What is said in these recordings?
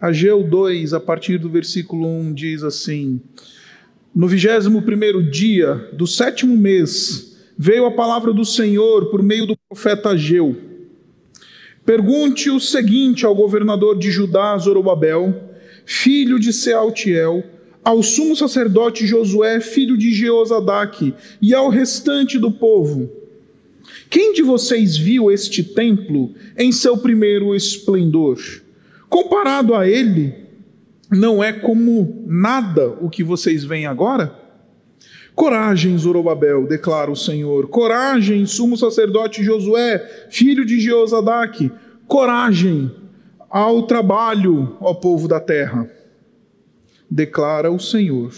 Ageu 2, a partir do versículo 1, diz assim: No vigésimo primeiro dia do sétimo mês, veio a palavra do Senhor por meio do profeta Ageu. Pergunte o seguinte ao governador de Judá, Zorobabel, filho de Sealtiel, ao sumo sacerdote Josué, filho de Jeozadaque, e ao restante do povo: Quem de vocês viu este templo em seu primeiro esplendor? Comparado a ele, não é como nada o que vocês veem agora? Coragem, Zorobabel, declara o Senhor. Coragem, sumo sacerdote Josué, filho de Jeozadaque. Coragem ao trabalho, ó povo da terra, declara o Senhor.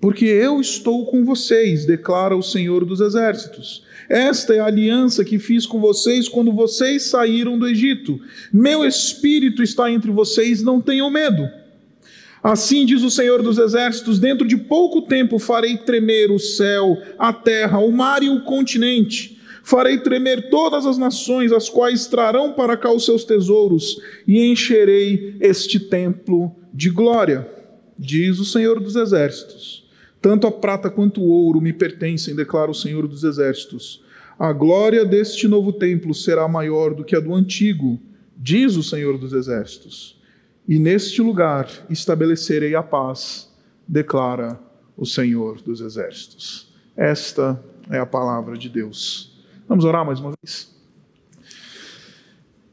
Porque eu estou com vocês, declara o Senhor dos exércitos. Esta é a aliança que fiz com vocês quando vocês saíram do Egito. Meu espírito está entre vocês, não tenham medo. Assim diz o Senhor dos Exércitos: dentro de pouco tempo farei tremer o céu, a terra, o mar e o continente. Farei tremer todas as nações, as quais trarão para cá os seus tesouros, e encherei este templo de glória, diz o Senhor dos Exércitos. Tanto a prata quanto o ouro me pertencem, declara o Senhor dos Exércitos. A glória deste novo templo será maior do que a do antigo, diz o Senhor dos Exércitos. E neste lugar estabelecerei a paz, declara o Senhor dos Exércitos. Esta é a palavra de Deus. Vamos orar mais uma vez?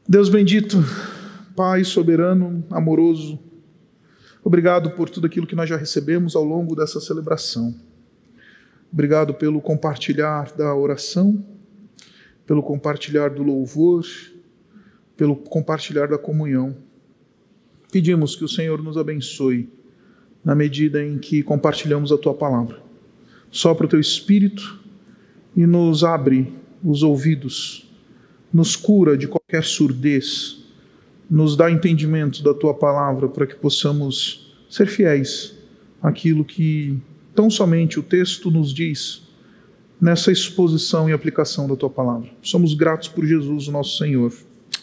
Deus bendito, Pai soberano, amoroso, obrigado por tudo aquilo que nós já recebemos ao longo dessa celebração. Obrigado pelo compartilhar da oração, pelo compartilhar do louvor, pelo compartilhar da comunhão. Pedimos que o Senhor nos abençoe na medida em que compartilhamos a tua palavra. Sopra o teu espírito e nos abre os ouvidos, nos cura de qualquer surdez, nos dá entendimento da tua palavra para que possamos ser fiéis àquilo que tão somente o texto nos diz nessa exposição e aplicação da tua palavra. Somos gratos por Jesus, nosso Senhor.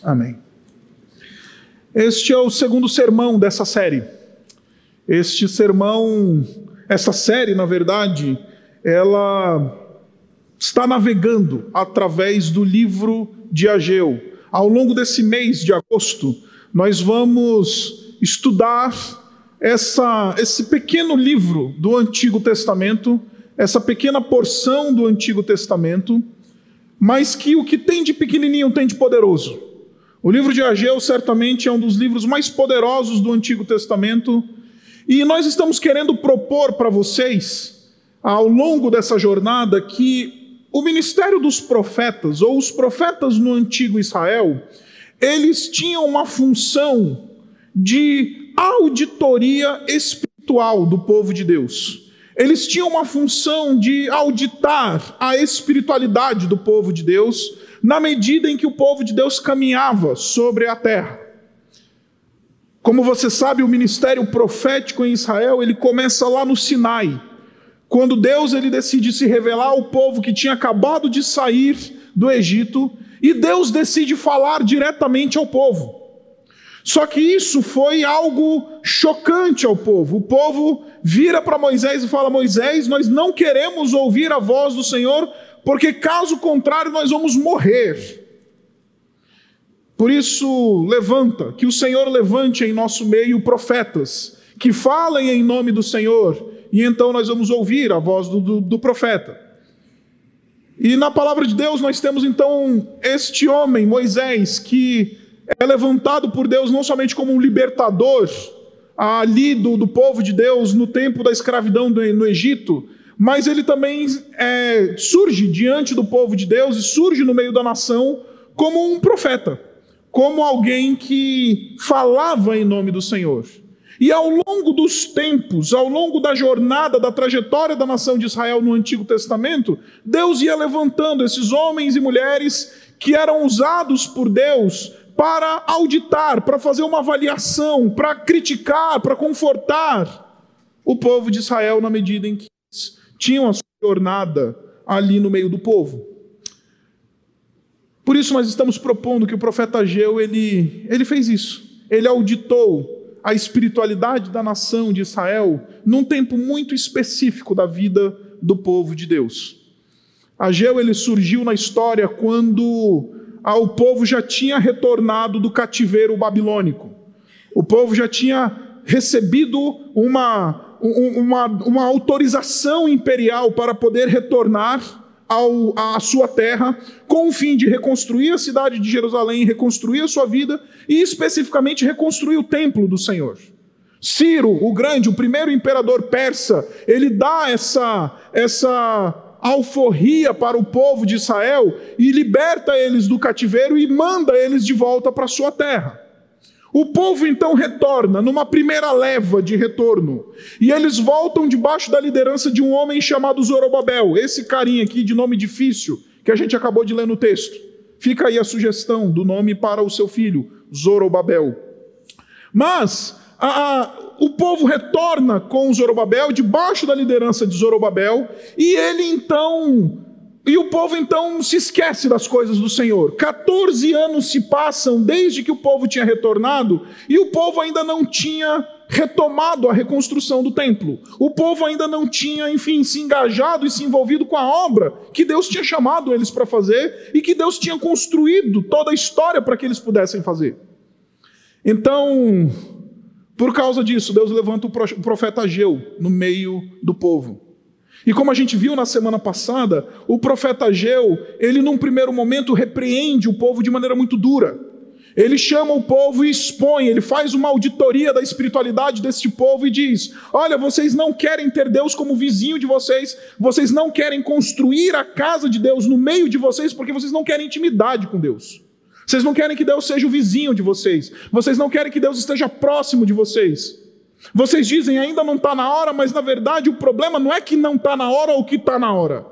Amém. Este é o segundo sermão dessa série. Este sermão, essa série, na verdade, ela está navegando através do livro de Ageu. Ao longo desse mês de agosto, nós vamos estudar essa, esse pequeno livro do Antigo Testamento, essa pequena porção do Antigo Testamento, mas que o que tem de pequenininho tem de poderoso. O livro de Ageu certamente é um dos livros mais poderosos do Antigo Testamento, e nós estamos querendo propor para vocês, ao longo dessa jornada, que o ministério dos profetas, ou os profetas no antigo Israel, eles tinham uma função de auditoria espiritual do povo de Deus. Eles tinham uma função de auditar a espiritualidade do povo de Deus, na medida em que o povo de Deus caminhava sobre a terra. Como você sabe, o ministério profético em Israel, ele começa lá no Sinai, quando Deus ele decide se revelar ao povo que tinha acabado de sair do Egito, e Deus decide falar diretamente ao povo. Só que isso foi algo chocante ao povo. O povo vira para Moisés e fala: Moisés, nós não queremos ouvir a voz do Senhor, porque caso contrário nós vamos morrer. Por isso, levanta, que o Senhor levante em nosso meio profetas, que falem em nome do Senhor e então nós vamos ouvir a voz do, do, do profeta. E na palavra de Deus nós temos então este homem, Moisés, que é levantado por Deus não somente como um libertador ali do, do povo de Deus no tempo da escravidão do, no Egito, mas ele também é, surge diante do povo de Deus e surge no meio da nação como um profeta, como alguém que falava em nome do Senhor. E ao longo dos tempos, ao longo da jornada, da trajetória da nação de Israel no Antigo Testamento, Deus ia levantando esses homens e mulheres que eram usados por Deus para auditar, para fazer uma avaliação, para criticar, para confortar o povo de Israel na medida em que tinham a sua jornada ali no meio do povo. Por isso nós estamos propondo que o profeta Ageu ele, ele fez isso. Ele auditou a espiritualidade da nação de Israel num tempo muito específico da vida do povo de Deus. Ageu ele surgiu na história quando ah, o povo já tinha retornado do cativeiro babilônico. O povo já tinha recebido uma, uma, uma autorização imperial para poder retornar ao, à sua terra, com o fim de reconstruir a cidade de Jerusalém, reconstruir a sua vida e especificamente reconstruir o templo do Senhor. Ciro, o grande, o primeiro imperador persa, ele dá essa, essa alforria para o povo de Israel e liberta eles do cativeiro e manda eles de volta para sua terra. O povo então retorna numa primeira leva de retorno. E eles voltam debaixo da liderança de um homem chamado Zorobabel, esse carinha aqui de nome difícil, que a gente acabou de ler no texto. Fica aí a sugestão do nome para o seu filho, Zorobabel. Mas a, a, o povo retorna com Zorobabel, debaixo da liderança de Zorobabel, e ele então e o povo então se esquece das coisas do Senhor. 14 anos se passam desde que o povo tinha retornado e o povo ainda não tinha retomado a reconstrução do templo. O povo ainda não tinha, enfim, se engajado e se envolvido com a obra que Deus tinha chamado eles para fazer e que Deus tinha construído toda a história para que eles pudessem fazer. Então, por causa disso, Deus levanta o profeta Ageu no meio do povo. E como a gente viu na semana passada, o profeta Ageu, ele num primeiro momento repreende o povo de maneira muito dura. Ele chama o povo e expõe, ele faz uma auditoria da espiritualidade deste povo e diz: Olha, vocês não querem ter Deus como vizinho de vocês, vocês não querem construir a casa de Deus no meio de vocês porque vocês não querem intimidade com Deus. Vocês não querem que Deus seja o vizinho de vocês, vocês não querem que Deus esteja próximo de vocês. Vocês dizem ainda não está na hora, mas na verdade o problema não é que não está na hora ou que está na hora.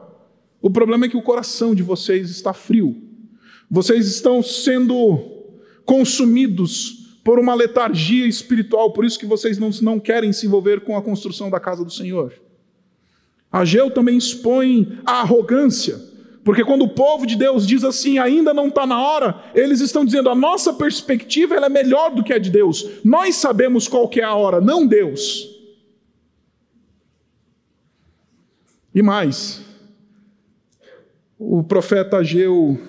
O problema é que o coração de vocês está frio. Vocês estão sendo consumidos por uma letargia espiritual, por isso que vocês não, não querem se envolver com a construção da casa do Senhor. Ageu também expõe a arrogância porque quando o povo de Deus diz assim, ainda não está na hora, eles estão dizendo a nossa perspectiva é melhor do que a de Deus. Nós sabemos qual que é a hora, não Deus. E mais, o profeta Ageu,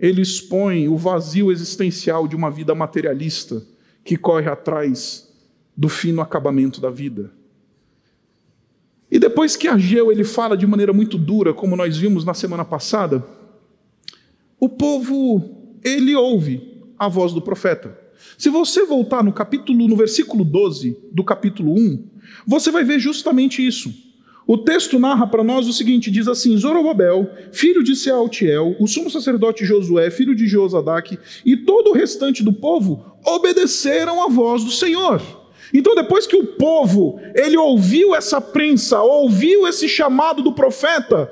ele expõe o vazio existencial de uma vida materialista que corre atrás do fino acabamento da vida. E depois que Ageu ele fala de maneira muito dura, como nós vimos na semana passada, o povo ele ouve a voz do profeta. Se você voltar no capítulo, no versículo 12 do capítulo 1, você vai ver justamente isso. O texto narra para nós o seguinte: diz assim: Zorobabel, filho de Sealtiel, o sumo sacerdote Josué, filho de Josadaque, e todo o restante do povo obedeceram à voz do Senhor. Então, depois que o povo ele ouviu essa prensa, ouviu esse chamado do profeta,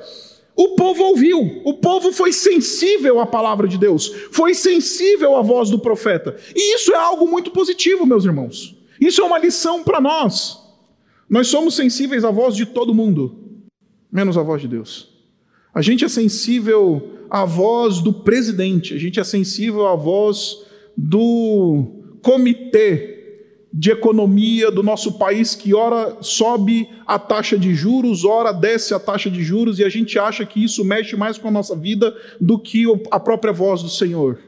o povo ouviu, o povo foi sensível à palavra de Deus, foi sensível à voz do profeta. E isso é algo muito positivo, meus irmãos. Isso é uma lição para nós. Nós somos sensíveis à voz de todo mundo, menos à voz de Deus. A gente é sensível à voz do presidente, a gente é sensível à voz do comitê de economia do nosso país que ora sobe a taxa de juros, ora desce a taxa de juros e a gente acha que isso mexe mais com a nossa vida do que a própria voz do Senhor.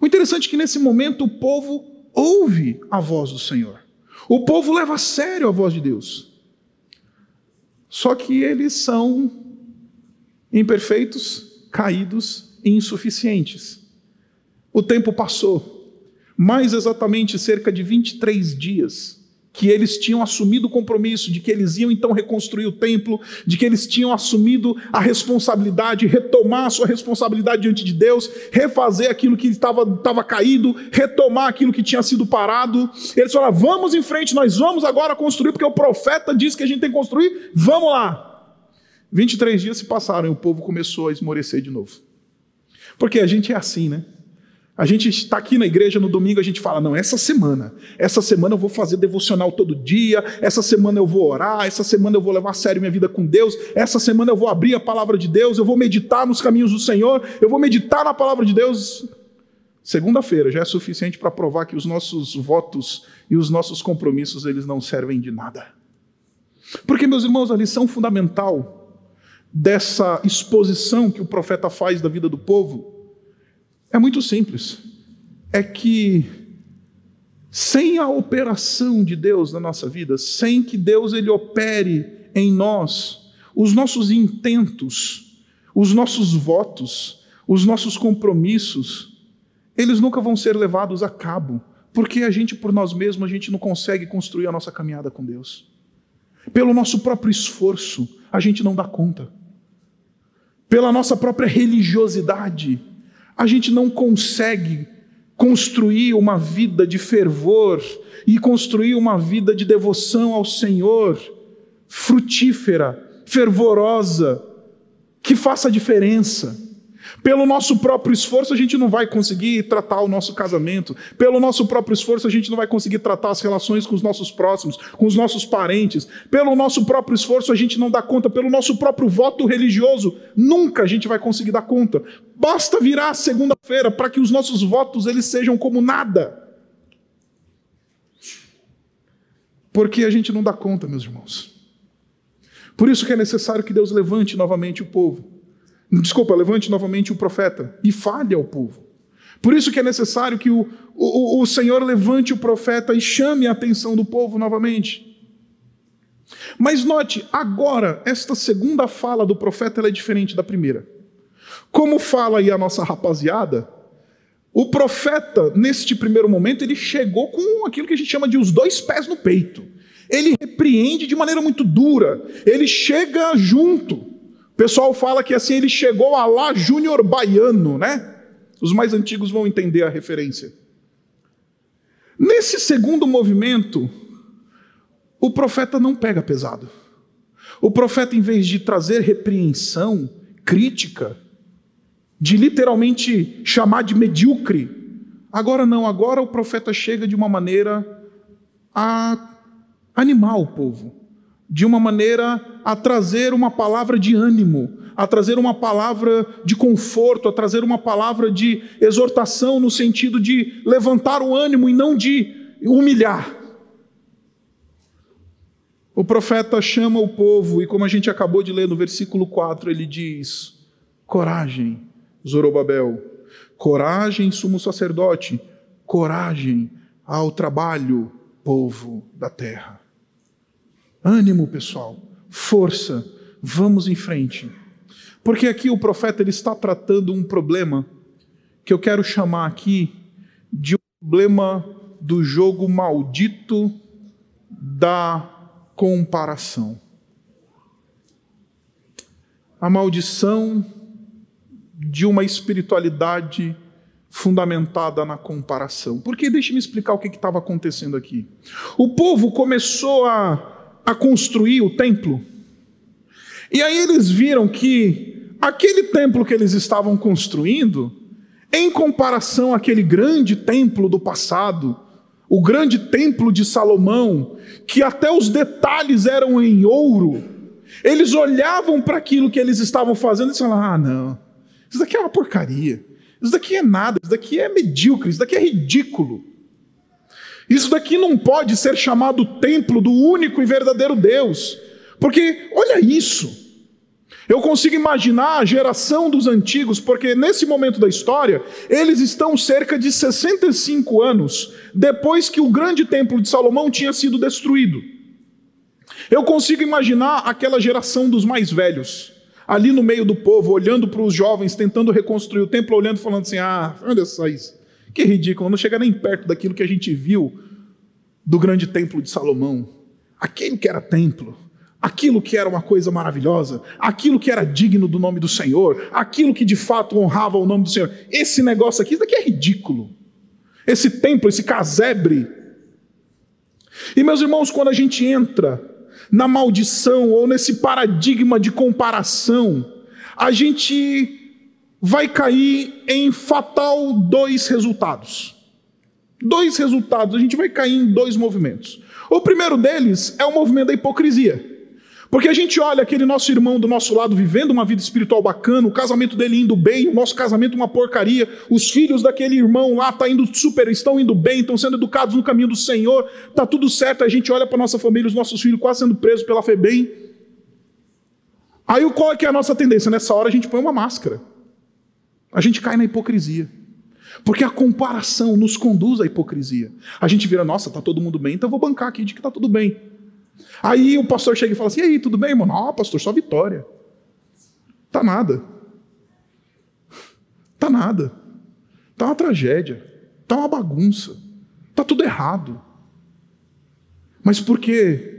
O interessante é que nesse momento o povo ouve a voz do Senhor. O povo leva a sério a voz de Deus. Só que eles são imperfeitos, caídos e insuficientes. O tempo passou mais exatamente cerca de 23 dias, que eles tinham assumido o compromisso de que eles iam então reconstruir o templo, de que eles tinham assumido a responsabilidade, retomar a sua responsabilidade diante de Deus, refazer aquilo que estava, estava caído, retomar aquilo que tinha sido parado. Eles falaram: vamos em frente, nós vamos agora construir, porque o profeta disse que a gente tem que construir, vamos lá. 23 dias se passaram e o povo começou a esmorecer de novo. Porque a gente é assim, né? A gente está aqui na igreja no domingo, a gente fala: não, essa semana, essa semana eu vou fazer devocional todo dia, essa semana eu vou orar, essa semana eu vou levar a sério minha vida com Deus, essa semana eu vou abrir a palavra de Deus, eu vou meditar nos caminhos do Senhor, eu vou meditar na palavra de Deus. Segunda-feira já é suficiente para provar que os nossos votos e os nossos compromissos eles não servem de nada. Porque, meus irmãos, a lição fundamental dessa exposição que o profeta faz da vida do povo é muito simples. É que sem a operação de Deus na nossa vida, sem que Deus ele opere em nós, os nossos intentos, os nossos votos, os nossos compromissos, eles nunca vão ser levados a cabo, porque a gente por nós mesmos a gente não consegue construir a nossa caminhada com Deus. Pelo nosso próprio esforço, a gente não dá conta. Pela nossa própria religiosidade, a gente não consegue construir uma vida de fervor e construir uma vida de devoção ao Senhor, frutífera, fervorosa, que faça diferença. Pelo nosso próprio esforço, a gente não vai conseguir tratar o nosso casamento. Pelo nosso próprio esforço, a gente não vai conseguir tratar as relações com os nossos próximos, com os nossos parentes. Pelo nosso próprio esforço, a gente não dá conta. Pelo nosso próprio voto religioso, nunca a gente vai conseguir dar conta. Basta virar segunda-feira para que os nossos votos eles sejam como nada. Porque a gente não dá conta, meus irmãos. Por isso que é necessário que Deus levante novamente o povo Desculpa, levante novamente o profeta e fale ao povo. Por isso que é necessário que o, o, o Senhor levante o profeta e chame a atenção do povo novamente. Mas note, agora, esta segunda fala do profeta é diferente da primeira. Como fala aí a nossa rapaziada, o profeta, neste primeiro momento, ele chegou com aquilo que a gente chama de os dois pés no peito. Ele repreende de maneira muito dura, ele chega junto. O pessoal fala que assim ele chegou a lá Júnior Baiano, né? Os mais antigos vão entender a referência. Nesse segundo movimento, o profeta não pega pesado. O profeta, em vez de trazer repreensão, crítica, de literalmente chamar de medíocre, agora não, agora o profeta chega de uma maneira a animar o povo de uma maneira a trazer uma palavra de ânimo, a trazer uma palavra de conforto, a trazer uma palavra de exortação no sentido de levantar o ânimo e não de humilhar. O profeta chama o povo e, como a gente acabou de ler no versículo 4, ele diz: Coragem, Zorobabel, coragem, sumo sacerdote, coragem ao trabalho, povo da terra. Ânimo, pessoal, força, vamos em frente. Porque aqui o profeta ele está tratando um problema que eu quero chamar aqui de um problema do jogo maldito da comparação. A maldição de uma espiritualidade fundamentada na comparação. Porque deixe-me explicar o que estava acontecendo aqui. O povo começou a a construir o templo. E aí eles viram que aquele templo que eles estavam construindo, em comparação àquele grande templo do passado, o grande templo de Salomão, que até os detalhes eram em ouro, eles olhavam para aquilo que eles estavam fazendo e falavam: ah, não, isso daqui é uma porcaria, isso daqui é nada, isso daqui é medíocre, isso daqui é ridículo. Isso daqui não pode ser chamado templo do único e verdadeiro Deus, porque olha isso. Eu consigo imaginar a geração dos antigos, porque nesse momento da história, eles estão cerca de 65 anos depois que o grande templo de Salomão tinha sido destruído. Eu consigo imaginar aquela geração dos mais velhos, ali no meio do povo, olhando para os jovens, tentando reconstruir o templo, olhando e falando assim: ah, olha só isso. Que ridículo, não chega nem perto daquilo que a gente viu do grande templo de Salomão. Aquilo que era templo, aquilo que era uma coisa maravilhosa, aquilo que era digno do nome do Senhor, aquilo que de fato honrava o nome do Senhor. Esse negócio aqui, isso daqui é ridículo. Esse templo, esse casebre. E meus irmãos, quando a gente entra na maldição ou nesse paradigma de comparação, a gente vai cair em fatal dois resultados. Dois resultados, a gente vai cair em dois movimentos. O primeiro deles é o movimento da hipocrisia. Porque a gente olha aquele nosso irmão do nosso lado vivendo uma vida espiritual bacana, o casamento dele indo bem, o nosso casamento uma porcaria, os filhos daquele irmão lá tá indo super, estão indo bem, estão sendo educados no caminho do Senhor, tá tudo certo, a gente olha para nossa família, os nossos filhos quase sendo presos pela FEBEM. Aí qual é que é a nossa tendência? Nessa hora a gente põe uma máscara. A gente cai na hipocrisia. Porque a comparação nos conduz à hipocrisia. A gente vira, nossa, tá todo mundo bem, então eu vou bancar aqui de que tá tudo bem. Aí o pastor chega e fala assim: e aí, tudo bem, irmão? Não, pastor, só vitória. Tá nada. Tá nada. Tá uma tragédia. Tá uma bagunça. Tá tudo errado. Mas porque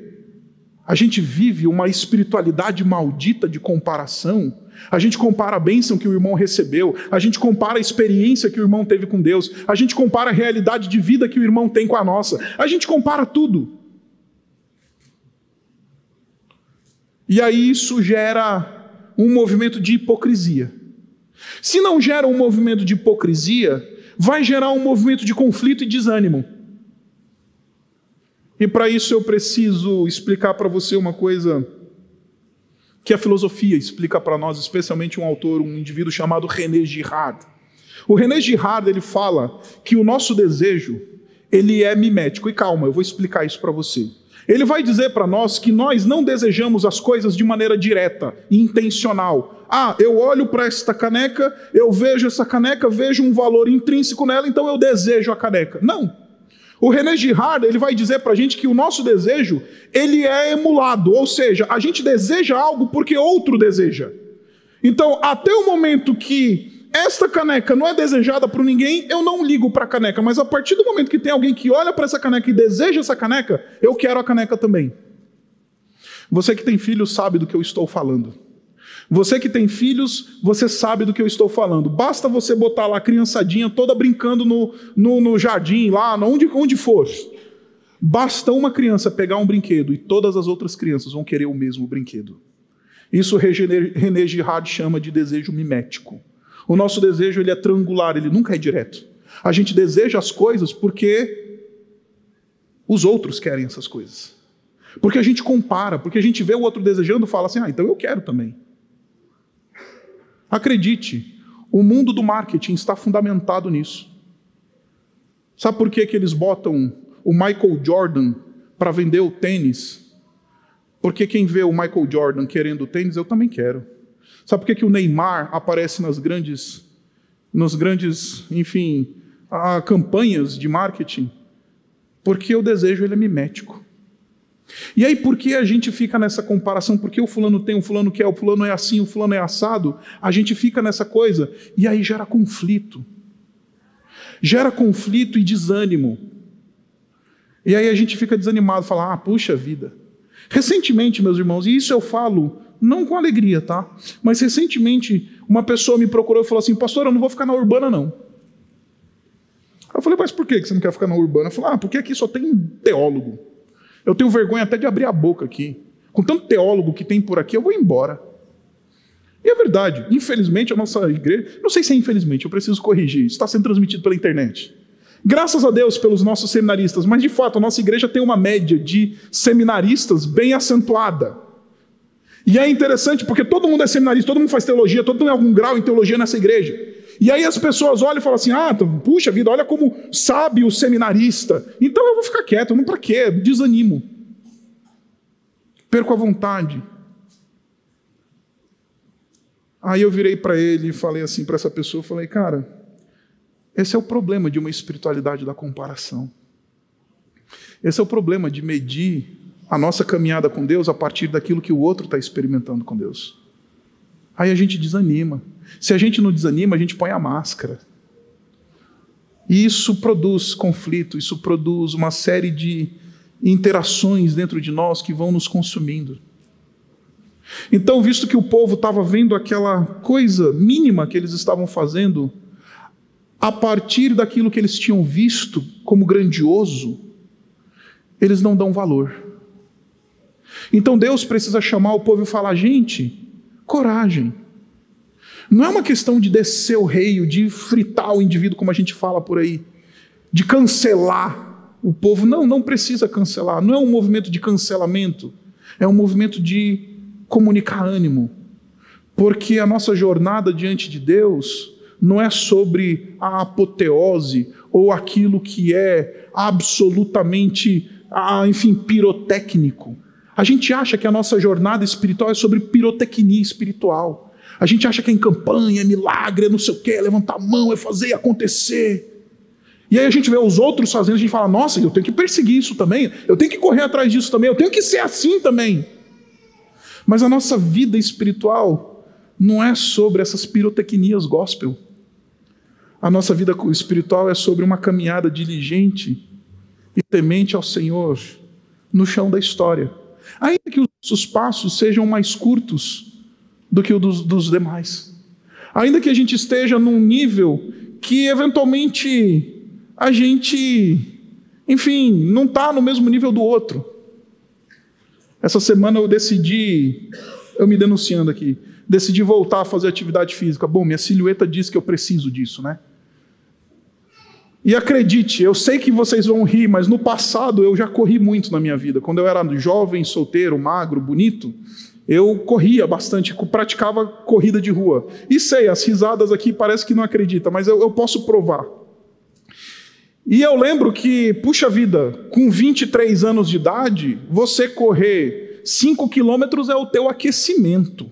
a gente vive uma espiritualidade maldita de comparação, a gente compara a bênção que o irmão recebeu, a gente compara a experiência que o irmão teve com Deus, a gente compara a realidade de vida que o irmão tem com a nossa, a gente compara tudo. E aí isso gera um movimento de hipocrisia. Se não gera um movimento de hipocrisia, vai gerar um movimento de conflito e desânimo. E para isso eu preciso explicar para você uma coisa que a filosofia explica para nós, especialmente um autor, um indivíduo chamado René Girard. O René Girard ele fala que o nosso desejo ele é mimético. E calma, eu vou explicar isso para você. Ele vai dizer para nós que nós não desejamos as coisas de maneira direta intencional. Ah, eu olho para esta caneca, eu vejo essa caneca, vejo um valor intrínseco nela, então eu desejo a caneca. Não. O René Girard ele vai dizer para a gente que o nosso desejo ele é emulado, ou seja, a gente deseja algo porque outro deseja. Então, até o momento que esta caneca não é desejada por ninguém, eu não ligo para a caneca. Mas a partir do momento que tem alguém que olha para essa caneca e deseja essa caneca, eu quero a caneca também. Você que tem filhos sabe do que eu estou falando. Você que tem filhos, você sabe do que eu estou falando. Basta você botar lá a criançadinha toda brincando no, no, no jardim, lá, onde, onde for. Basta uma criança pegar um brinquedo e todas as outras crianças vão querer o mesmo brinquedo. Isso René Girard chama de desejo mimético. O nosso desejo ele é triangular, ele nunca é direto. A gente deseja as coisas porque os outros querem essas coisas. Porque a gente compara, porque a gente vê o outro desejando e fala assim: ah, então eu quero também. Acredite, o mundo do marketing está fundamentado nisso. Sabe por que, que eles botam o Michael Jordan para vender o tênis? Porque quem vê o Michael Jordan querendo o tênis, eu também quero. Sabe por que, que o Neymar aparece nas grandes, nos grandes, enfim, a, campanhas de marketing? Porque o desejo ele é mimético. E aí, por que a gente fica nessa comparação? Porque o fulano tem, o fulano quer, o fulano é assim, o fulano é assado? A gente fica nessa coisa e aí gera conflito. Gera conflito e desânimo. E aí a gente fica desanimado, fala: ah, puxa vida. Recentemente, meus irmãos, e isso eu falo não com alegria, tá? Mas recentemente uma pessoa me procurou e falou assim: Pastor, eu não vou ficar na urbana, não. Eu falei, mas por que você não quer ficar na urbana? Eu falei, ah, porque aqui só tem teólogo. Eu tenho vergonha até de abrir a boca aqui. Com tanto teólogo que tem por aqui, eu vou embora. E é verdade, infelizmente a nossa igreja, não sei se é infelizmente, eu preciso corrigir, isso está sendo transmitido pela internet. Graças a Deus pelos nossos seminaristas, mas de fato a nossa igreja tem uma média de seminaristas bem acentuada. E é interessante porque todo mundo é seminarista, todo mundo faz teologia, todo mundo tem algum grau em teologia nessa igreja. E aí as pessoas olham e falam assim: ah, puxa vida, olha como sabe o seminarista. Então eu vou ficar quieto, não para quê? Desanimo. Perco a vontade. Aí eu virei para ele e falei assim para essa pessoa, falei, cara, esse é o problema de uma espiritualidade da comparação. Esse é o problema de medir a nossa caminhada com Deus a partir daquilo que o outro está experimentando com Deus. Aí a gente desanima. Se a gente não desanima, a gente põe a máscara. E isso produz conflito, isso produz uma série de interações dentro de nós que vão nos consumindo. Então, visto que o povo estava vendo aquela coisa mínima que eles estavam fazendo, a partir daquilo que eles tinham visto como grandioso, eles não dão valor. Então Deus precisa chamar o povo e falar: gente, coragem. Não é uma questão de descer o rei, de fritar o indivíduo, como a gente fala por aí, de cancelar o povo. Não, não precisa cancelar. Não é um movimento de cancelamento. É um movimento de comunicar ânimo, porque a nossa jornada diante de Deus não é sobre a apoteose ou aquilo que é absolutamente, enfim, pirotécnico. A gente acha que a nossa jornada espiritual é sobre pirotecnia espiritual. A gente acha que é em campanha, é milagre, é não sei o quê, é levantar a mão, é fazer acontecer. E aí a gente vê os outros fazendo, a gente fala, nossa, eu tenho que perseguir isso também, eu tenho que correr atrás disso também, eu tenho que ser assim também. Mas a nossa vida espiritual não é sobre essas pirotecnias gospel. A nossa vida espiritual é sobre uma caminhada diligente e temente ao Senhor no chão da história. Ainda que os passos sejam mais curtos do que o dos, dos demais. Ainda que a gente esteja num nível que eventualmente a gente, enfim, não está no mesmo nível do outro. Essa semana eu decidi, eu me denunciando aqui, decidi voltar a fazer atividade física. Bom, minha silhueta diz que eu preciso disso, né? E acredite, eu sei que vocês vão rir, mas no passado eu já corri muito na minha vida. Quando eu era jovem, solteiro, magro, bonito, eu corria bastante, praticava corrida de rua. E sei, as risadas aqui parece que não acredita, mas eu, eu posso provar. E eu lembro que, puxa vida, com 23 anos de idade, você correr 5 quilômetros é o teu aquecimento.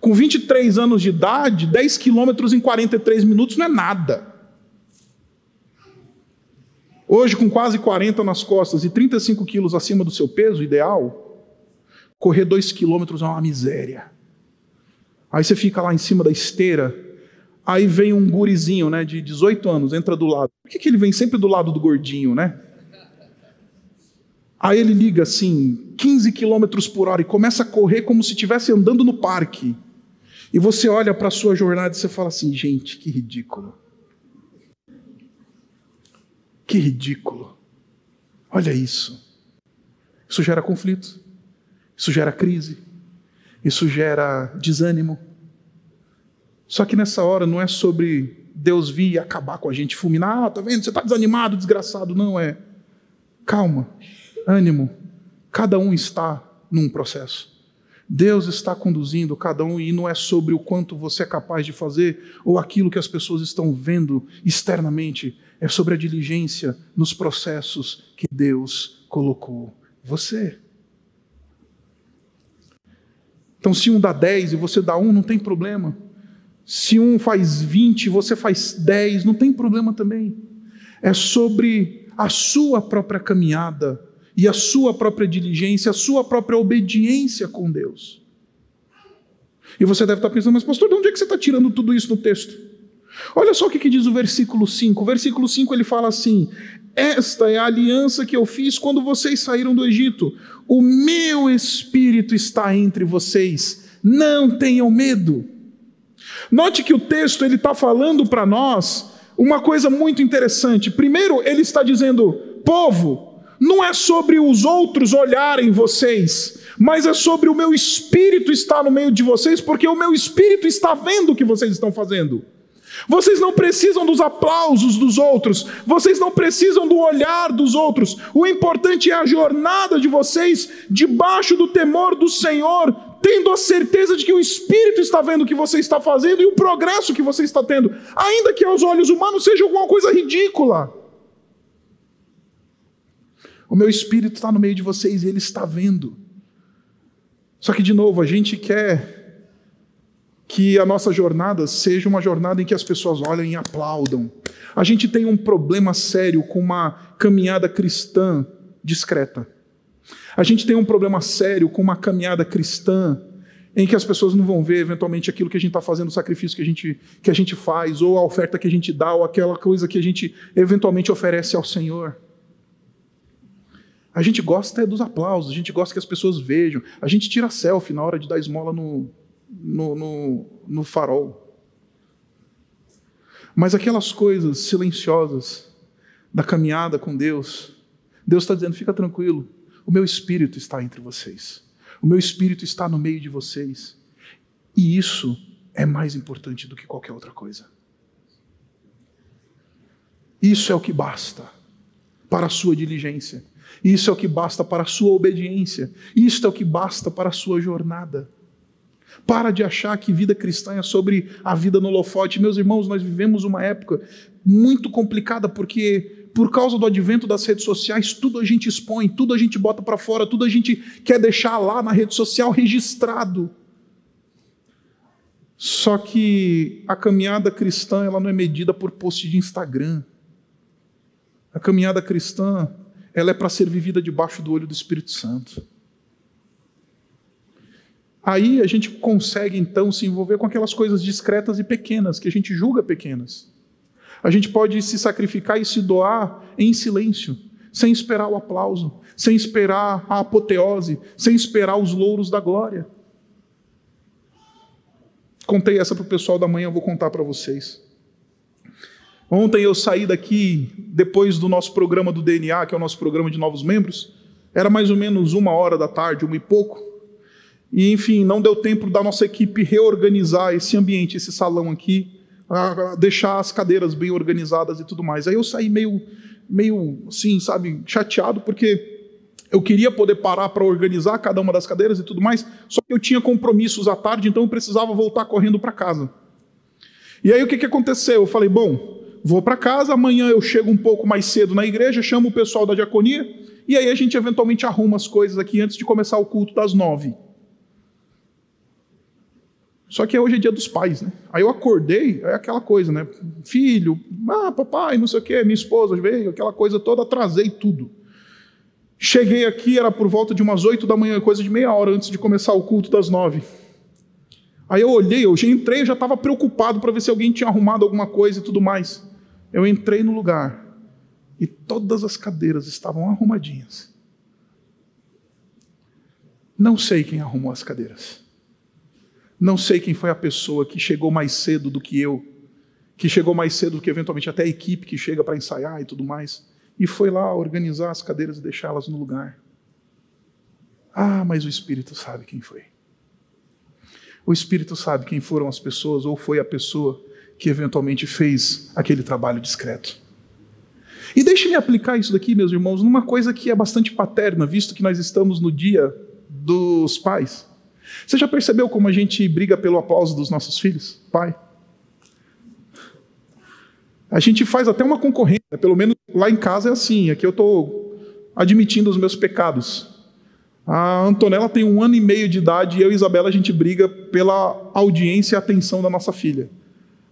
Com 23 anos de idade, 10 quilômetros em 43 minutos não é nada. Hoje, com quase 40 nas costas e 35 quilos acima do seu peso ideal, correr 2 quilômetros é uma miséria. Aí você fica lá em cima da esteira, Aí vem um gurizinho, né, de 18 anos, entra do lado. Por que, que ele vem sempre do lado do gordinho, né? Aí ele liga assim, 15 quilômetros por hora e começa a correr como se estivesse andando no parque. E você olha para a sua jornada e você fala assim, gente, que ridículo. Que ridículo. Olha isso. Isso gera conflito. Isso gera crise. Isso gera desânimo. Só que nessa hora não é sobre Deus vir e acabar com a gente, fulminar, ah, tá vendo? Você está desanimado, desgraçado. Não é. Calma, ânimo. Cada um está num processo. Deus está conduzindo cada um e não é sobre o quanto você é capaz de fazer ou aquilo que as pessoas estão vendo externamente, é sobre a diligência nos processos que Deus colocou você. Então, se um dá 10 e você dá um, não tem problema. Se um faz 20, você faz 10, não tem problema também. É sobre a sua própria caminhada e a sua própria diligência, a sua própria obediência com Deus. E você deve estar pensando, mas pastor, de onde é que você está tirando tudo isso no texto? Olha só o que, diz o versículo 5. O versículo 5 ele fala assim: Esta é a aliança que eu fiz quando vocês saíram do Egito. O meu espírito está entre vocês. Não tenham medo. Note que o texto ele está falando para nós uma coisa muito interessante. Primeiro, ele está dizendo: povo, não é sobre os outros olharem vocês, mas é sobre o meu espírito estar no meio de vocês, porque o meu espírito está vendo o que vocês estão fazendo. Vocês não precisam dos aplausos dos outros, vocês não precisam do olhar dos outros. O importante é a jornada de vocês debaixo do temor do Senhor, tendo a certeza de que o Espírito está vendo o que você está fazendo e o progresso que você está tendo, ainda que aos olhos humanos seja alguma coisa ridícula. O meu Espírito está no meio de vocês e ele está vendo. Só que, de novo, a gente quer que a nossa jornada seja uma jornada em que as pessoas olham e aplaudam. A gente tem um problema sério com uma caminhada cristã discreta. A gente tem um problema sério com uma caminhada cristã em que as pessoas não vão ver eventualmente aquilo que a gente está fazendo, o sacrifício que a, gente, que a gente faz, ou a oferta que a gente dá, ou aquela coisa que a gente eventualmente oferece ao Senhor. A gente gosta é dos aplausos, a gente gosta que as pessoas vejam, a gente tira selfie na hora de dar esmola no, no, no, no farol. Mas aquelas coisas silenciosas da caminhada com Deus, Deus está dizendo: fica tranquilo, o meu espírito está entre vocês. O meu espírito está no meio de vocês. E isso é mais importante do que qualquer outra coisa. Isso é o que basta para a sua diligência. Isso é o que basta para a sua obediência. Isso é o que basta para a sua jornada. Para de achar que vida cristã é sobre a vida no holofote. Meus irmãos, nós vivemos uma época muito complicada porque por causa do advento das redes sociais, tudo a gente expõe, tudo a gente bota para fora, tudo a gente quer deixar lá na rede social registrado. Só que a caminhada cristã, ela não é medida por post de Instagram. A caminhada cristã, ela é para ser vivida debaixo do olho do Espírito Santo. Aí a gente consegue então se envolver com aquelas coisas discretas e pequenas, que a gente julga pequenas. A gente pode se sacrificar e se doar em silêncio, sem esperar o aplauso, sem esperar a apoteose, sem esperar os louros da glória. Contei essa para o pessoal da manhã, eu vou contar para vocês. Ontem eu saí daqui, depois do nosso programa do DNA, que é o nosso programa de novos membros, era mais ou menos uma hora da tarde, uma e pouco. E, enfim, não deu tempo da nossa equipe reorganizar esse ambiente, esse salão aqui, deixar as cadeiras bem organizadas e tudo mais. Aí eu saí meio, meio assim, sabe, chateado, porque eu queria poder parar para organizar cada uma das cadeiras e tudo mais, só que eu tinha compromissos à tarde, então eu precisava voltar correndo para casa. E aí o que, que aconteceu? Eu falei, bom, vou para casa, amanhã eu chego um pouco mais cedo na igreja, chamo o pessoal da diaconia, e aí a gente eventualmente arruma as coisas aqui antes de começar o culto das nove. Só que hoje é dia dos pais, né? Aí eu acordei, é aquela coisa, né? Filho, ah, papai, não sei o quê, minha esposa veio, aquela coisa toda, atrasei tudo. Cheguei aqui, era por volta de umas oito da manhã, coisa de meia hora antes de começar o culto das nove. Aí eu olhei, eu já entrei, eu já estava preocupado para ver se alguém tinha arrumado alguma coisa e tudo mais. Eu entrei no lugar e todas as cadeiras estavam arrumadinhas. Não sei quem arrumou as cadeiras. Não sei quem foi a pessoa que chegou mais cedo do que eu, que chegou mais cedo do que eventualmente até a equipe que chega para ensaiar e tudo mais, e foi lá organizar as cadeiras e deixá-las no lugar. Ah, mas o Espírito sabe quem foi. O Espírito sabe quem foram as pessoas ou foi a pessoa que eventualmente fez aquele trabalho discreto. E deixe-me aplicar isso daqui, meus irmãos, numa coisa que é bastante paterna, visto que nós estamos no dia dos pais. Você já percebeu como a gente briga pelo aplauso dos nossos filhos? Pai. A gente faz até uma concorrência, pelo menos lá em casa é assim. Aqui eu estou admitindo os meus pecados. A Antonella tem um ano e meio de idade e eu e a Isabela a gente briga pela audiência e atenção da nossa filha.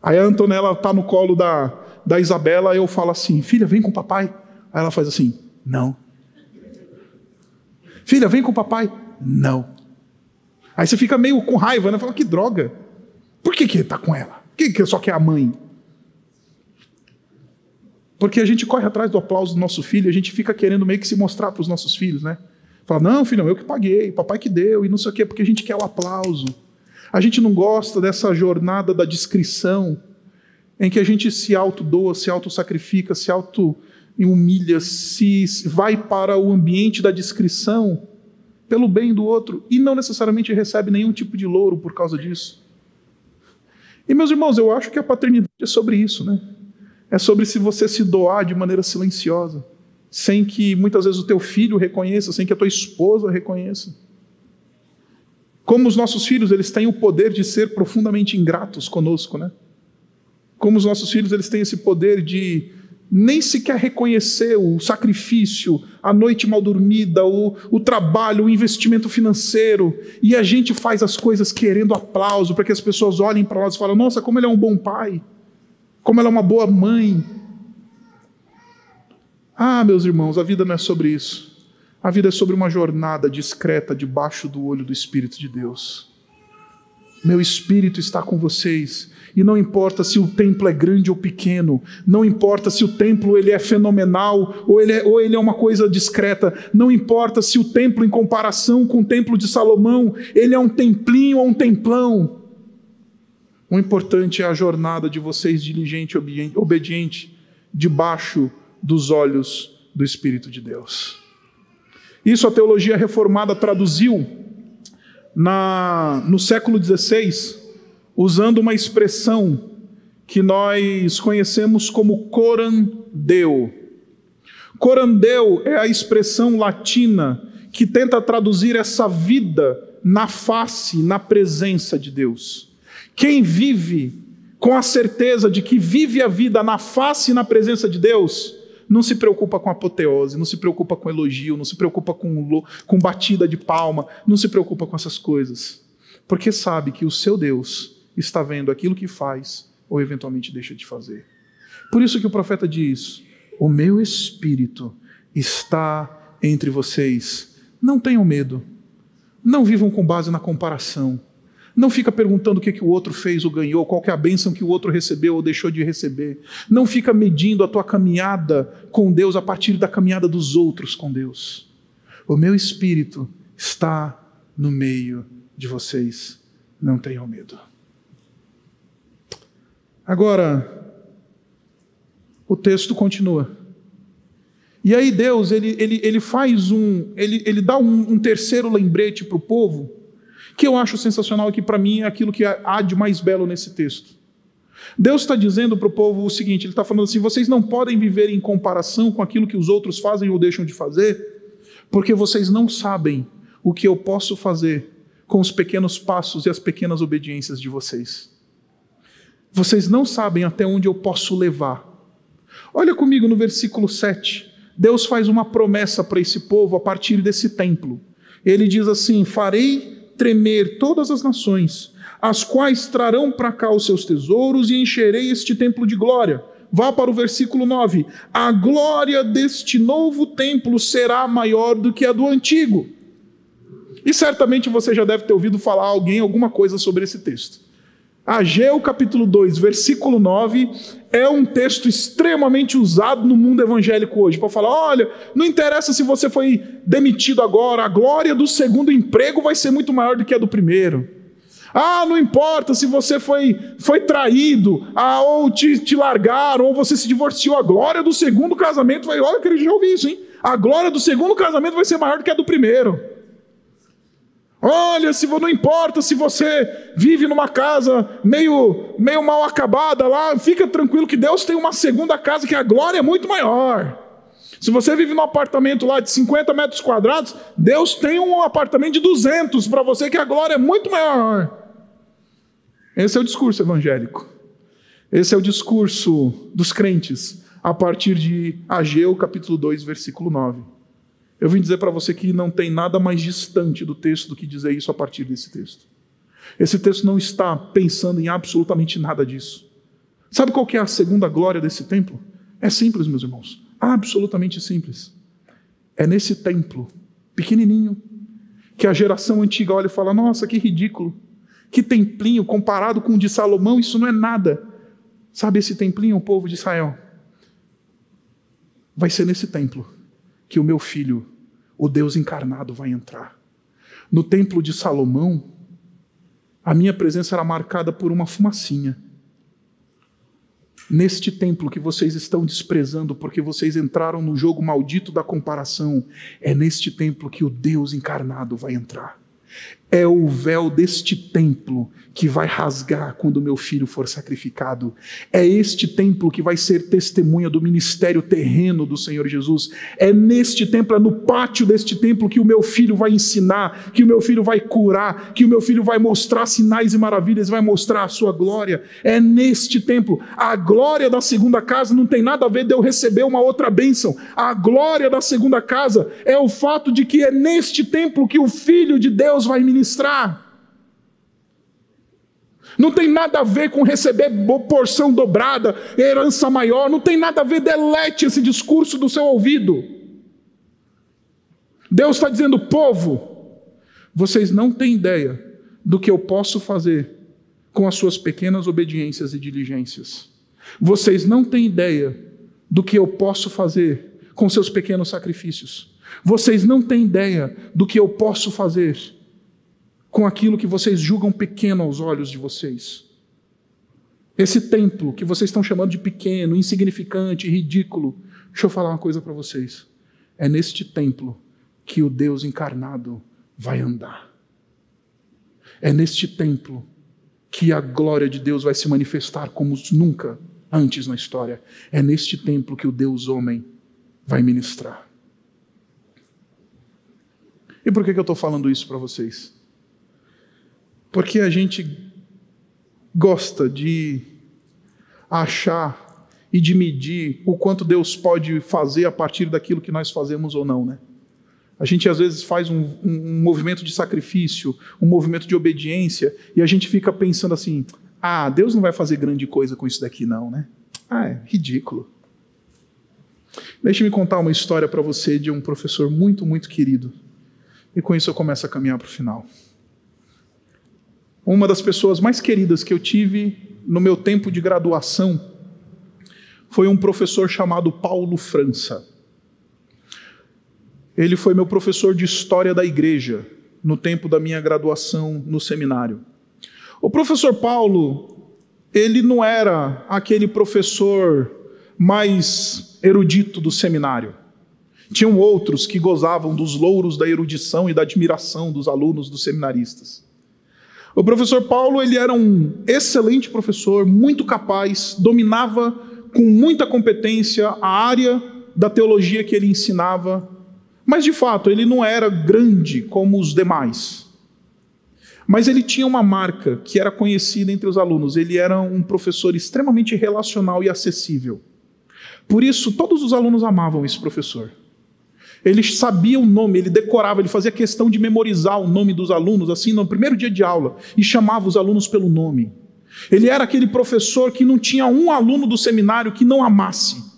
Aí a Antonella está no colo da, da Isabela e eu falo assim: Filha, vem com o papai. Aí ela faz assim: Não. Filha, vem com o papai. Não. Aí você fica meio com raiva, né? Fala, que droga. Por que, que está com ela? Por que, que só quer a mãe? Porque a gente corre atrás do aplauso do nosso filho, a gente fica querendo meio que se mostrar para os nossos filhos, né? Fala, não, filho, eu que paguei, papai que deu, e não sei o quê, porque a gente quer o aplauso. A gente não gosta dessa jornada da discrição, em que a gente se autodoa, se autossacrifica, se auto-humilha, se vai para o ambiente da discrição pelo bem do outro e não necessariamente recebe nenhum tipo de louro por causa disso. E meus irmãos, eu acho que a paternidade é sobre isso, né? É sobre se você se doar de maneira silenciosa, sem que muitas vezes o teu filho reconheça, sem que a tua esposa reconheça. Como os nossos filhos, eles têm o poder de ser profundamente ingratos conosco, né? Como os nossos filhos, eles têm esse poder de nem sequer reconhecer o sacrifício, a noite mal dormida, o, o trabalho, o investimento financeiro, e a gente faz as coisas querendo aplauso, para que as pessoas olhem para nós e falem: nossa, como ele é um bom pai, como ela é uma boa mãe. Ah, meus irmãos, a vida não é sobre isso. A vida é sobre uma jornada discreta debaixo do olho do Espírito de Deus. Meu Espírito está com vocês e não importa se o templo é grande ou pequeno, não importa se o templo ele é fenomenal ou ele é, ou ele é uma coisa discreta, não importa se o templo, em comparação com o templo de Salomão, ele é um templinho ou um templão. O importante é a jornada de vocês diligente e obediente, debaixo dos olhos do Espírito de Deus. Isso a teologia reformada traduziu na, no século XVI usando uma expressão que nós conhecemos como coran deo. Corandeu é a expressão latina que tenta traduzir essa vida na face, na presença de Deus. Quem vive com a certeza de que vive a vida na face e na presença de Deus, não se preocupa com apoteose, não se preocupa com elogio, não se preocupa com, com batida de palma, não se preocupa com essas coisas. Porque sabe que o seu Deus está vendo aquilo que faz ou eventualmente deixa de fazer. Por isso que o profeta diz: O meu espírito está entre vocês. Não tenham medo. Não vivam com base na comparação. Não fica perguntando o que, que o outro fez ou ganhou, qual é a bênção que o outro recebeu ou deixou de receber. Não fica medindo a tua caminhada com Deus a partir da caminhada dos outros com Deus. O meu espírito está no meio de vocês. Não tenham medo. Agora, o texto continua. E aí Deus, ele, ele, ele faz um, ele, ele dá um, um terceiro lembrete para o povo, que eu acho sensacional que para mim é aquilo que há de mais belo nesse texto. Deus está dizendo para o povo o seguinte: Ele está falando assim, vocês não podem viver em comparação com aquilo que os outros fazem ou deixam de fazer, porque vocês não sabem o que eu posso fazer com os pequenos passos e as pequenas obediências de vocês. Vocês não sabem até onde eu posso levar. Olha comigo no versículo 7. Deus faz uma promessa para esse povo a partir desse templo. Ele diz assim: Farei tremer todas as nações, as quais trarão para cá os seus tesouros e encherei este templo de glória. Vá para o versículo 9: A glória deste novo templo será maior do que a do antigo. E certamente você já deve ter ouvido falar alguém alguma coisa sobre esse texto. Ageu capítulo 2, versículo 9, é um texto extremamente usado no mundo evangélico hoje, para falar: olha, não interessa se você foi demitido agora, a glória do segundo emprego vai ser muito maior do que a do primeiro. Ah, não importa se você foi, foi traído, ah, ou te, te largaram, ou você se divorciou, a glória do segundo casamento vai. Olha, que ele já ouvi isso, hein? A glória do segundo casamento vai ser maior do que a do primeiro. Olha, se não importa se você vive numa casa meio, meio mal acabada lá, fica tranquilo que Deus tem uma segunda casa que a glória é muito maior. Se você vive num apartamento lá de 50 metros quadrados, Deus tem um apartamento de 200 para você que a glória é muito maior. Esse é o discurso evangélico. Esse é o discurso dos crentes a partir de Ageu capítulo 2, versículo 9. Eu vim dizer para você que não tem nada mais distante do texto do que dizer isso a partir desse texto. Esse texto não está pensando em absolutamente nada disso. Sabe qual que é a segunda glória desse templo? É simples, meus irmãos. Absolutamente simples. É nesse templo, pequenininho, que a geração antiga olha e fala: Nossa, que ridículo. Que templinho comparado com o de Salomão, isso não é nada. Sabe esse templinho, o povo de Israel? Vai ser nesse templo que o meu filho, o Deus encarnado, vai entrar. No templo de Salomão, a minha presença era marcada por uma fumacinha. Neste templo que vocês estão desprezando porque vocês entraram no jogo maldito da comparação, é neste templo que o Deus encarnado vai entrar. É o véu deste templo que vai rasgar quando meu filho for sacrificado. É este templo que vai ser testemunha do ministério terreno do Senhor Jesus. É neste templo, é no pátio deste templo que o meu filho vai ensinar, que o meu filho vai curar, que o meu filho vai mostrar sinais e maravilhas, vai mostrar a sua glória. É neste templo. A glória da segunda casa não tem nada a ver de eu receber uma outra bênção. A glória da segunda casa é o fato de que é neste templo que o filho de Deus vai ministrar Não tem nada a ver com receber porção dobrada, herança maior, não tem nada a ver, delete esse discurso do seu ouvido. Deus está dizendo, povo, vocês não têm ideia do que eu posso fazer com as suas pequenas obediências e diligências. Vocês não têm ideia do que eu posso fazer com seus pequenos sacrifícios. Vocês não têm ideia do que eu posso fazer com aquilo que vocês julgam pequeno aos olhos de vocês. Esse templo que vocês estão chamando de pequeno, insignificante, ridículo. Deixa eu falar uma coisa para vocês. É neste templo que o Deus encarnado vai andar. É neste templo que a glória de Deus vai se manifestar como nunca antes na história. É neste templo que o Deus homem vai ministrar. E por que, que eu estou falando isso para vocês? Porque a gente gosta de achar e de medir o quanto Deus pode fazer a partir daquilo que nós fazemos ou não, né? A gente às vezes faz um, um, movimento de sacrifício, um movimento de obediência, e a gente fica pensando assim: ah, Deus não vai fazer grande coisa com isso daqui, não, né? Ah, é ridículo. Deixe-me contar uma história para você de um professor muito, muito querido. E com isso eu começo a caminhar para o final. Uma das pessoas mais queridas que eu tive no meu tempo de graduação foi um professor chamado Paulo França. Ele foi meu professor de história da igreja no tempo da minha graduação no seminário. O professor Paulo, ele não era aquele professor mais erudito do seminário. Tinham outros que gozavam dos louros da erudição e da admiração dos alunos dos seminaristas. O professor Paulo, ele era um excelente professor, muito capaz, dominava com muita competência a área da teologia que ele ensinava, mas de fato ele não era grande como os demais. Mas ele tinha uma marca que era conhecida entre os alunos, ele era um professor extremamente relacional e acessível. Por isso, todos os alunos amavam esse professor. Ele sabia o nome, ele decorava, ele fazia questão de memorizar o nome dos alunos, assim, no primeiro dia de aula, e chamava os alunos pelo nome. Ele era aquele professor que não tinha um aluno do seminário que não amasse.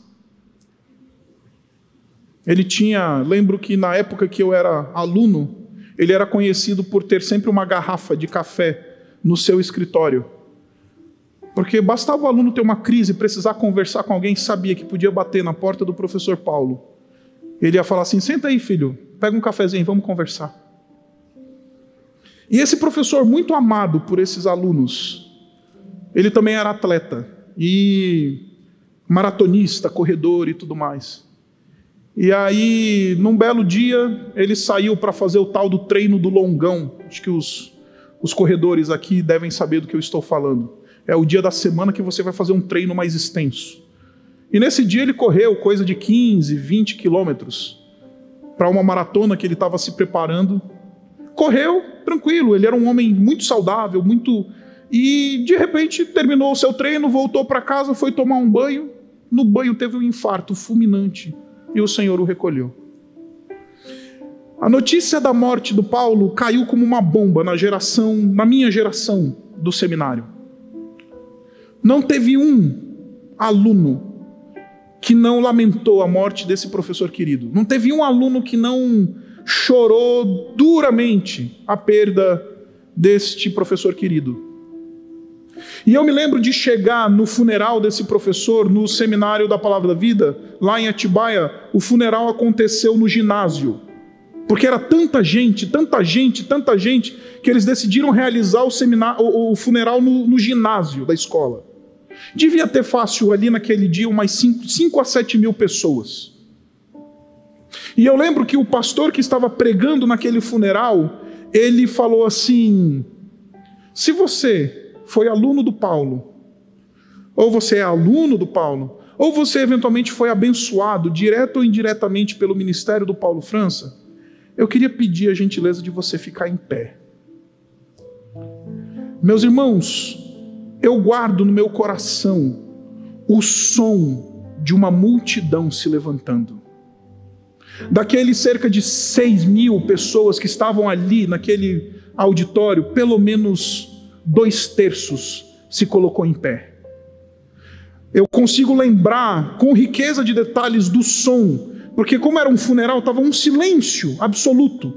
Ele tinha, lembro que na época que eu era aluno, ele era conhecido por ter sempre uma garrafa de café no seu escritório. Porque bastava o aluno ter uma crise, precisar conversar com alguém, sabia que podia bater na porta do professor Paulo. Ele ia falar assim: senta aí, filho, pega um cafezinho, vamos conversar. E esse professor, muito amado por esses alunos, ele também era atleta e maratonista, corredor e tudo mais. E aí, num belo dia, ele saiu para fazer o tal do treino do longão. Acho que os, os corredores aqui devem saber do que eu estou falando. É o dia da semana que você vai fazer um treino mais extenso. E nesse dia ele correu coisa de 15, 20 quilômetros para uma maratona que ele estava se preparando. Correu tranquilo, ele era um homem muito saudável, muito e de repente terminou o seu treino, voltou para casa, foi tomar um banho. No banho teve um infarto fulminante e o Senhor o recolheu. A notícia da morte do Paulo caiu como uma bomba na geração, na minha geração do seminário. Não teve um aluno que não lamentou a morte desse professor querido. Não teve um aluno que não chorou duramente a perda deste professor querido. E eu me lembro de chegar no funeral desse professor no seminário da Palavra da Vida, lá em Atibaia. O funeral aconteceu no ginásio, porque era tanta gente, tanta gente, tanta gente, que eles decidiram realizar o, seminário, o, o funeral no, no, ginásio da escola. Devia ter fácil ali naquele dia umas 5 a 7 mil pessoas. E eu lembro que o pastor que estava pregando naquele funeral, ele falou assim: se você foi aluno do Paulo, ou você é aluno do Paulo, ou você eventualmente foi abençoado, direto ou indiretamente, pelo ministério do Paulo França, eu queria pedir a gentileza de você ficar em pé. Meus irmãos, eu guardo no meu coração o som de uma multidão se levantando. Daqueles cerca de seis mil pessoas que estavam ali naquele auditório, pelo menos dois terços se colocou em pé. Eu consigo lembrar com riqueza de detalhes do som, porque, como era um funeral, estava um silêncio absoluto.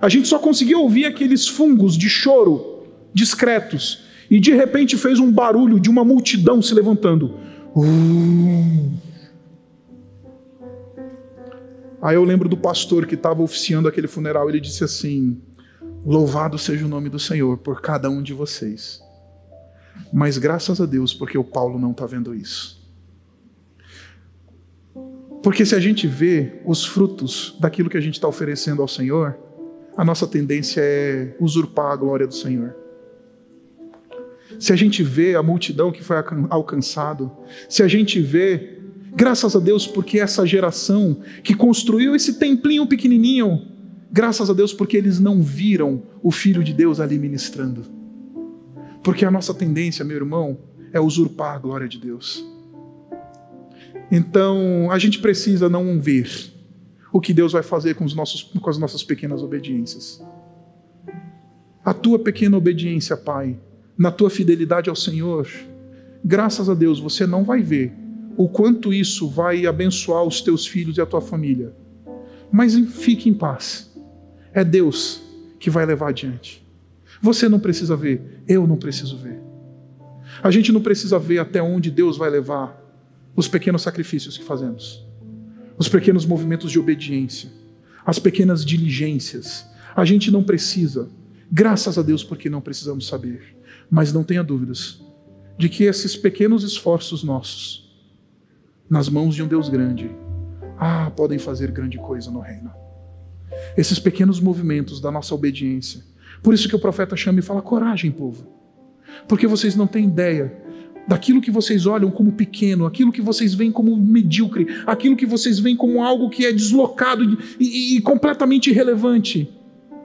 A gente só conseguia ouvir aqueles fungos de choro discretos, e de repente fez um barulho de uma multidão se levantando. Uh. Aí eu lembro do pastor que estava oficiando aquele funeral, ele disse assim: Louvado seja o nome do Senhor por cada um de vocês. Mas graças a Deus, porque o Paulo não está vendo isso. Porque se a gente vê os frutos daquilo que a gente está oferecendo ao Senhor, a nossa tendência é usurpar a glória do Senhor. Se a gente vê a multidão que foi alcançado, se a gente vê Graças a Deus porque essa geração que construiu esse templinho pequenininho, graças a Deus porque eles não viram o Filho de Deus ali ministrando. Porque a nossa tendência, meu irmão, é usurpar a glória de Deus. Então, a gente precisa não ver o que Deus vai fazer com, os nossos, com as nossas pequenas obediências. A tua pequena obediência, Pai, na tua fidelidade ao Senhor, graças a Deus você não vai ver o quanto isso vai abençoar os teus filhos e a tua família. Mas fique em paz. É Deus que vai levar adiante. Você não precisa ver, eu não preciso ver. A gente não precisa ver até onde Deus vai levar os pequenos sacrifícios que fazemos, os pequenos movimentos de obediência, as pequenas diligências. A gente não precisa, graças a Deus, porque não precisamos saber. Mas não tenha dúvidas de que esses pequenos esforços nossos, nas mãos de um Deus grande, ah, podem fazer grande coisa no reino. Esses pequenos movimentos da nossa obediência. Por isso que o profeta chama e fala: coragem, povo. Porque vocês não têm ideia daquilo que vocês olham como pequeno, aquilo que vocês veem como medíocre, aquilo que vocês veem como algo que é deslocado e, e, e completamente irrelevante.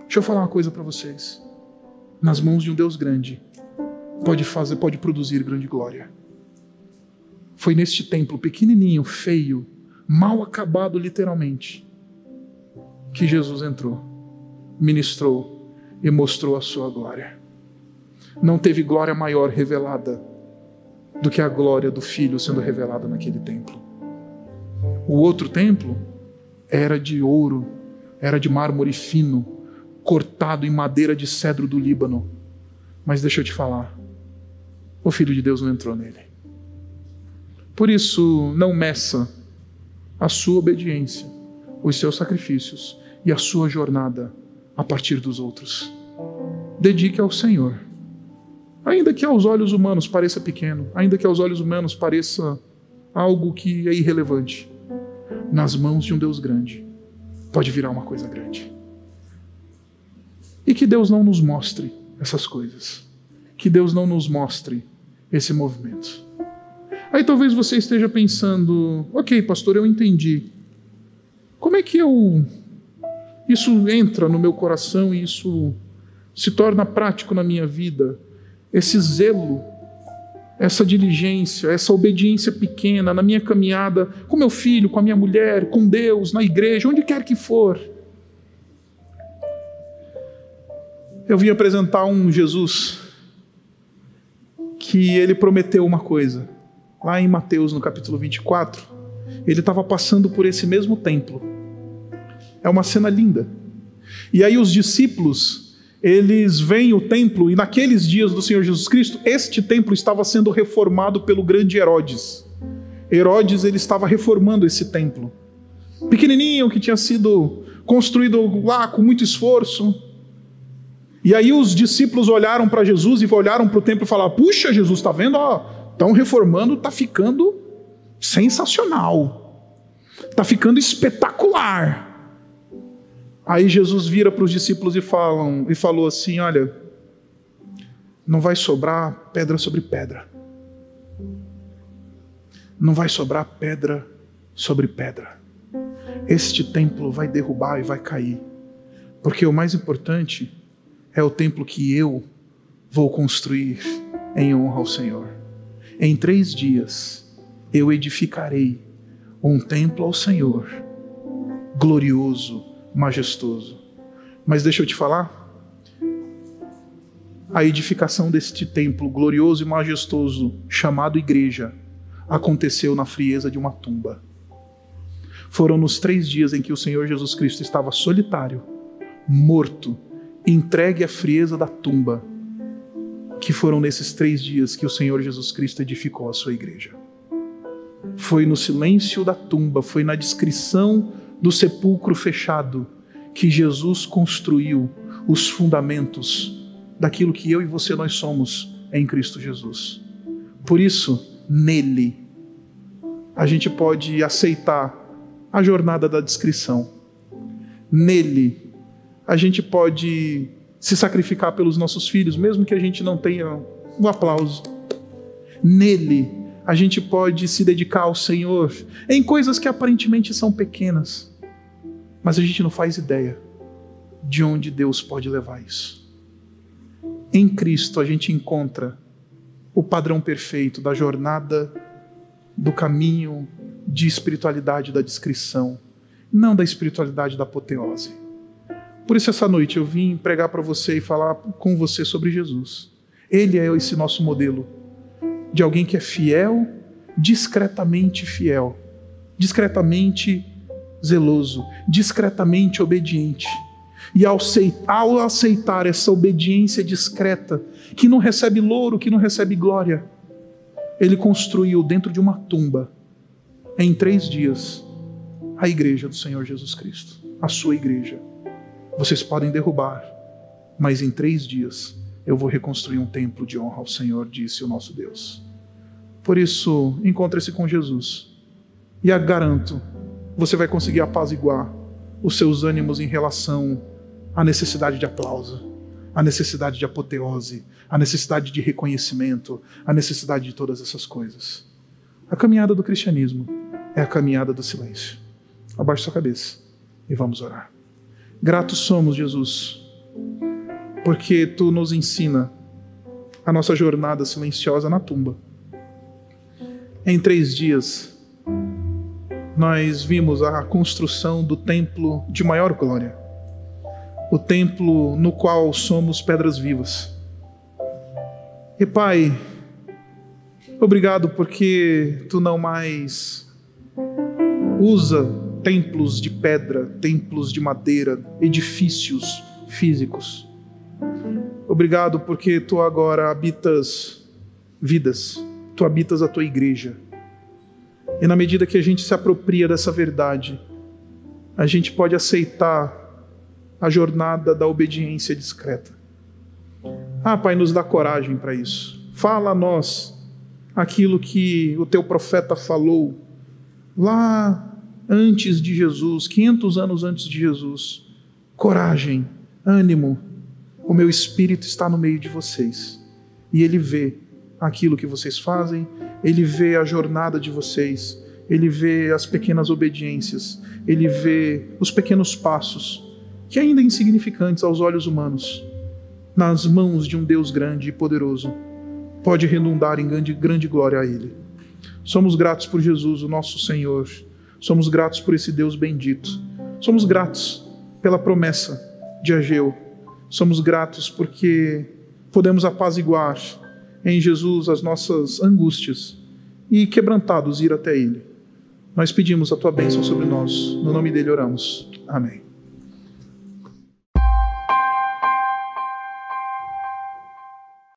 Deixa eu falar uma coisa para vocês. Nas mãos de um Deus grande, pode fazer, pode produzir grande glória. Foi neste templo pequenininho, feio, mal acabado literalmente, que Jesus entrou, ministrou e mostrou a sua glória. Não teve glória maior revelada do que a glória do Filho sendo revelada naquele templo. O outro templo era de ouro, era de mármore fino, cortado em madeira de cedro do Líbano. Mas deixa eu te falar, o Filho de Deus não entrou nele. Por isso, não meça a sua obediência, os seus sacrifícios e a sua jornada a partir dos outros. Dedique ao Senhor. Ainda que aos olhos humanos pareça pequeno, ainda que aos olhos humanos pareça algo que é irrelevante, nas mãos de um Deus grande, pode virar uma coisa grande. E que Deus não nos mostre essas coisas. Que Deus não nos mostre esse movimento. Aí talvez você esteja pensando, ok, pastor, eu entendi. Como é que eu. Isso entra no meu coração e isso se torna prático na minha vida? Esse zelo, essa diligência, essa obediência pequena na minha caminhada com meu filho, com a minha mulher, com Deus, na igreja, onde quer que for. Eu vim apresentar um Jesus que ele prometeu uma coisa. Lá em Mateus, no capítulo 24, ele estava passando por esse mesmo templo. É uma cena linda. E aí os discípulos, eles veem o templo e naqueles dias do Senhor Jesus Cristo, este templo estava sendo reformado pelo grande Herodes. Herodes ele estava reformando esse templo. Pequenininho que tinha sido construído lá com muito esforço, e aí os discípulos olharam para Jesus e olharam para o templo e falaram: Puxa, Jesus, está vendo? Estão reformando, está ficando sensacional, está ficando espetacular. Aí Jesus vira para os discípulos e, falam, e falou assim: Olha, não vai sobrar pedra sobre pedra. Não vai sobrar pedra sobre pedra. Este templo vai derrubar e vai cair. Porque o mais importante é o templo que eu vou construir em honra ao Senhor. Em três dias eu edificarei um templo ao Senhor, glorioso, majestoso. Mas deixa eu te falar, a edificação deste templo glorioso e majestoso, chamado igreja, aconteceu na frieza de uma tumba. Foram nos três dias em que o Senhor Jesus Cristo estava solitário, morto, entregue à frieza da tumba, que foram nesses três dias que o Senhor Jesus Cristo edificou a sua igreja. Foi no silêncio da tumba, foi na descrição do sepulcro fechado que Jesus construiu os fundamentos daquilo que eu e você nós somos em Cristo Jesus. Por isso, nele, a gente pode aceitar a jornada da descrição. Nele, a gente pode se sacrificar pelos nossos filhos, mesmo que a gente não tenha um aplauso. Nele, a gente pode se dedicar ao Senhor em coisas que aparentemente são pequenas, mas a gente não faz ideia de onde Deus pode levar isso. Em Cristo a gente encontra o padrão perfeito da jornada, do caminho de espiritualidade da descrição, não da espiritualidade da apoteose. Por isso, essa noite eu vim pregar para você e falar com você sobre Jesus. Ele é esse nosso modelo de alguém que é fiel, discretamente fiel, discretamente zeloso, discretamente obediente. E ao aceitar essa obediência discreta, que não recebe louro, que não recebe glória, ele construiu dentro de uma tumba, em três dias, a igreja do Senhor Jesus Cristo, a sua igreja. Vocês podem derrubar, mas em três dias eu vou reconstruir um templo de honra ao Senhor, disse o nosso Deus. Por isso, encontre-se com Jesus e a garanto, você vai conseguir apaziguar os seus ânimos em relação à necessidade de aplauso, à necessidade de apoteose, à necessidade de reconhecimento, à necessidade de todas essas coisas. A caminhada do cristianismo é a caminhada do silêncio. Abaixe sua cabeça e vamos orar. Gratos somos, Jesus, porque tu nos ensina a nossa jornada silenciosa na tumba. Em três dias, nós vimos a construção do templo de maior glória, o templo no qual somos pedras vivas. E Pai, obrigado porque tu não mais usa templos de pedra, templos de madeira, edifícios físicos Obrigado porque tu agora habitas vidas, tu habitas a tua igreja. E na medida que a gente se apropria dessa verdade, a gente pode aceitar a jornada da obediência discreta. Ah, Pai, nos dá coragem para isso. Fala a nós aquilo que o teu profeta falou lá antes de Jesus, 500 anos antes de Jesus. Coragem, ânimo, o meu espírito está no meio de vocês e ele vê aquilo que vocês fazem, ele vê a jornada de vocês, ele vê as pequenas obediências, ele vê os pequenos passos, que ainda insignificantes aos olhos humanos, nas mãos de um Deus grande e poderoso, pode redundar em grande, grande glória a Ele. Somos gratos por Jesus, o nosso Senhor, somos gratos por esse Deus bendito, somos gratos pela promessa de Ageu Somos gratos porque podemos apaziguar em Jesus as nossas angústias e, quebrantados, ir até Ele. Nós pedimos a tua bênção sobre nós. No nome dele oramos. Amém.